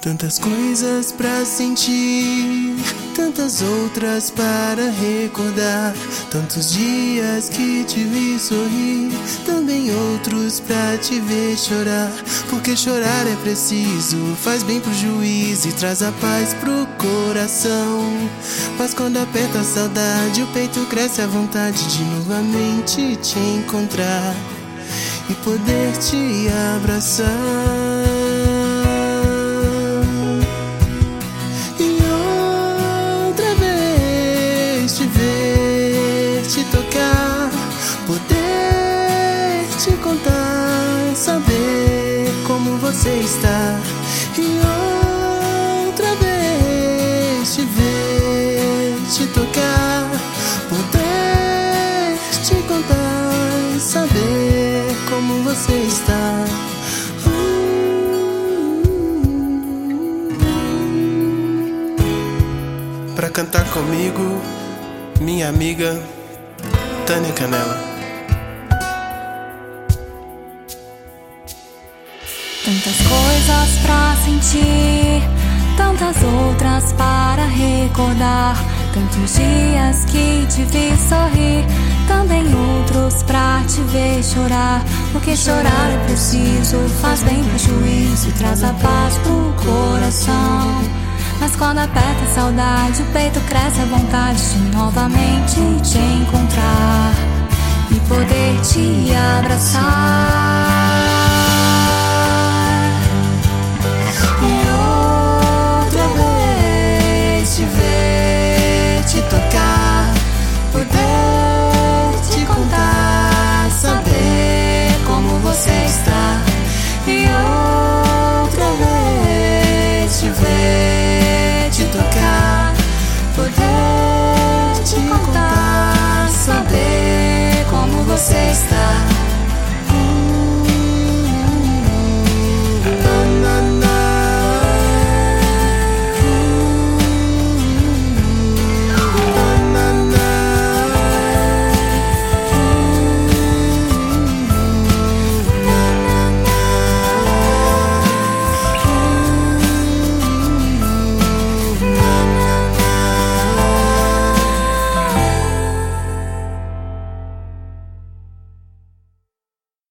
Tantas coisas pra sentir, tantas outras para recordar. Tantos dias que te vi sorrir, também outros pra te ver chorar. Porque chorar é preciso, faz bem pro juízo e traz a paz pro coração. Mas quando aperta a saudade, o peito cresce a vontade de novamente te encontrar e poder te abraçar. Você está e outra vez te ver, te tocar, poder te contar, saber como você está. Pra cantar comigo, minha amiga Tânia Canela. Tantas coisas pra sentir, tantas outras para recordar. Tantos dias que te vi sorrir, também outros pra te ver chorar. Porque chorar é preciso, faz bem pro juízo traz a paz pro coração. Mas quando aperta a saudade, o peito cresce a vontade de novamente te encontrar e poder te abraçar.